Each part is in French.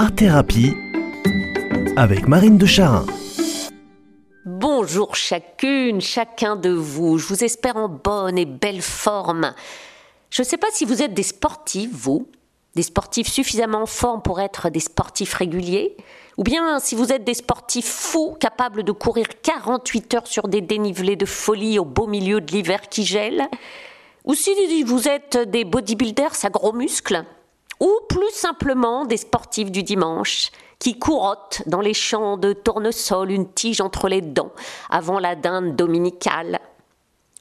Art Thérapie avec Marine de Charin. Bonjour chacune, chacun de vous. Je vous espère en bonne et belle forme. Je ne sais pas si vous êtes des sportifs, vous, des sportifs suffisamment en forme pour être des sportifs réguliers, ou bien si vous êtes des sportifs fous capables de courir 48 heures sur des dénivelés de folie au beau milieu de l'hiver qui gèle, ou si vous êtes des bodybuilders à gros muscles, ou plus simplement des sportifs du dimanche qui courottent dans les champs de tournesol une tige entre les dents avant la dinde dominicale.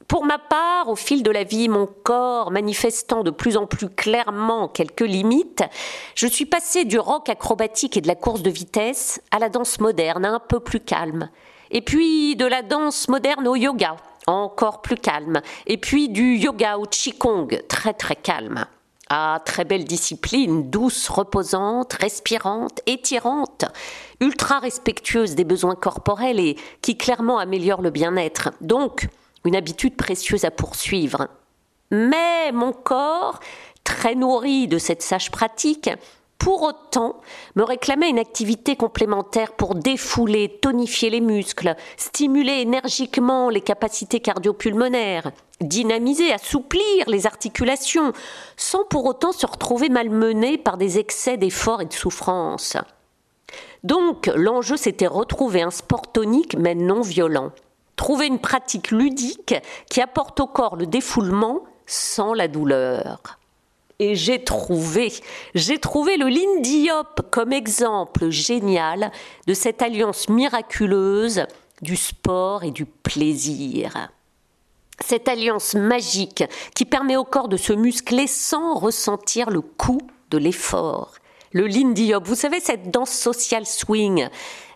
Pour ma part, au fil de la vie, mon corps manifestant de plus en plus clairement quelques limites, je suis passée du rock acrobatique et de la course de vitesse à la danse moderne, un peu plus calme. Et puis de la danse moderne au yoga, encore plus calme. Et puis du yoga au qigong, très très calme. Ah, très belle discipline, douce, reposante, respirante, étirante, ultra respectueuse des besoins corporels et qui clairement améliore le bien-être. Donc, une habitude précieuse à poursuivre. Mais mon corps, très nourri de cette sage pratique, pour autant me réclamait une activité complémentaire pour défouler, tonifier les muscles, stimuler énergiquement les capacités cardiopulmonaires, dynamiser, assouplir les articulations, sans pour autant se retrouver malmené par des excès d'efforts et de souffrance. Donc l'enjeu c'était retrouver un sport tonique mais non violent, trouver une pratique ludique qui apporte au corps le défoulement sans la douleur. Et j'ai trouvé, j'ai trouvé le Lindy Hop comme exemple génial de cette alliance miraculeuse du sport et du plaisir. Cette alliance magique qui permet au corps de se muscler sans ressentir le coût de l'effort. Le Lindy Hop, vous savez, cette danse sociale swing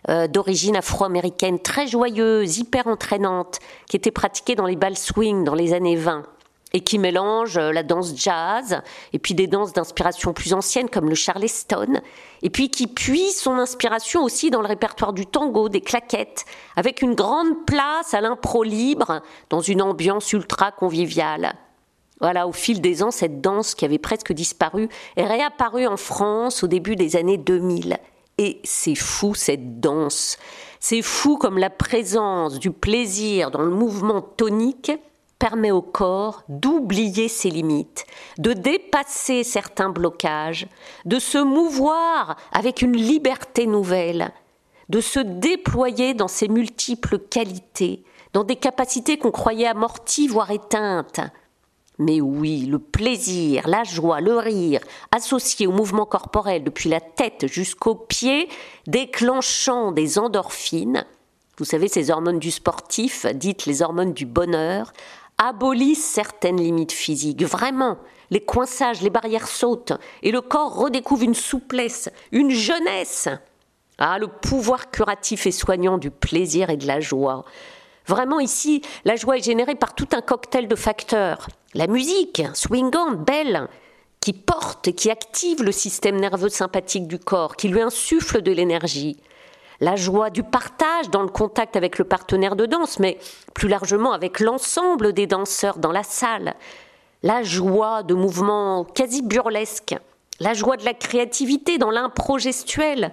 euh, d'origine afro-américaine, très joyeuse, hyper entraînante, qui était pratiquée dans les balles swing dans les années 20 et qui mélange euh, la danse jazz et puis des danses d'inspiration plus anciennes comme le charleston et puis qui puise son inspiration aussi dans le répertoire du tango, des claquettes avec une grande place à l'impro libre dans une ambiance ultra conviviale. Voilà, au fil des ans, cette danse qui avait presque disparu est réapparue en France au début des années 2000. Et c'est fou cette danse. C'est fou comme la présence du plaisir dans le mouvement tonique permet au corps d'oublier ses limites, de dépasser certains blocages, de se mouvoir avec une liberté nouvelle, de se déployer dans ses multiples qualités, dans des capacités qu'on croyait amorties, voire éteintes. Mais oui, le plaisir, la joie, le rire, associés au mouvement corporel depuis la tête jusqu'aux pieds, déclenchant des endorphines, vous savez, ces hormones du sportif, dites les hormones du bonheur, abolissent certaines limites physiques. Vraiment, les coinçages, les barrières sautent et le corps redécouvre une souplesse, une jeunesse. Ah, le pouvoir curatif et soignant du plaisir et de la joie. Vraiment ici, la joie est générée par tout un cocktail de facteurs. La musique, swingante, belle, qui porte et qui active le système nerveux sympathique du corps, qui lui insuffle de l'énergie la joie du partage dans le contact avec le partenaire de danse, mais plus largement avec l'ensemble des danseurs dans la salle, la joie de mouvements quasi burlesques, la joie de la créativité dans l'impro gestuel,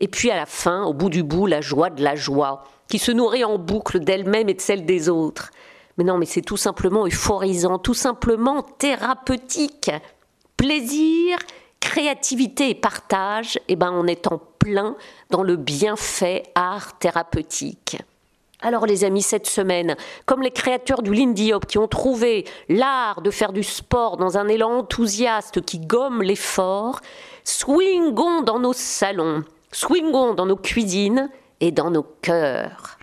et puis à la fin, au bout du bout, la joie de la joie, qui se nourrit en boucle d'elle-même et de celle des autres. Mais non, mais c'est tout simplement euphorisant, tout simplement thérapeutique. Plaisir, créativité et partage, eh ben on est en plein dans le bienfait art thérapeutique. Alors les amis, cette semaine, comme les créateurs du Lindy Hop qui ont trouvé l'art de faire du sport dans un élan enthousiaste qui gomme l'effort, swingons dans nos salons, swingons dans nos cuisines et dans nos cœurs.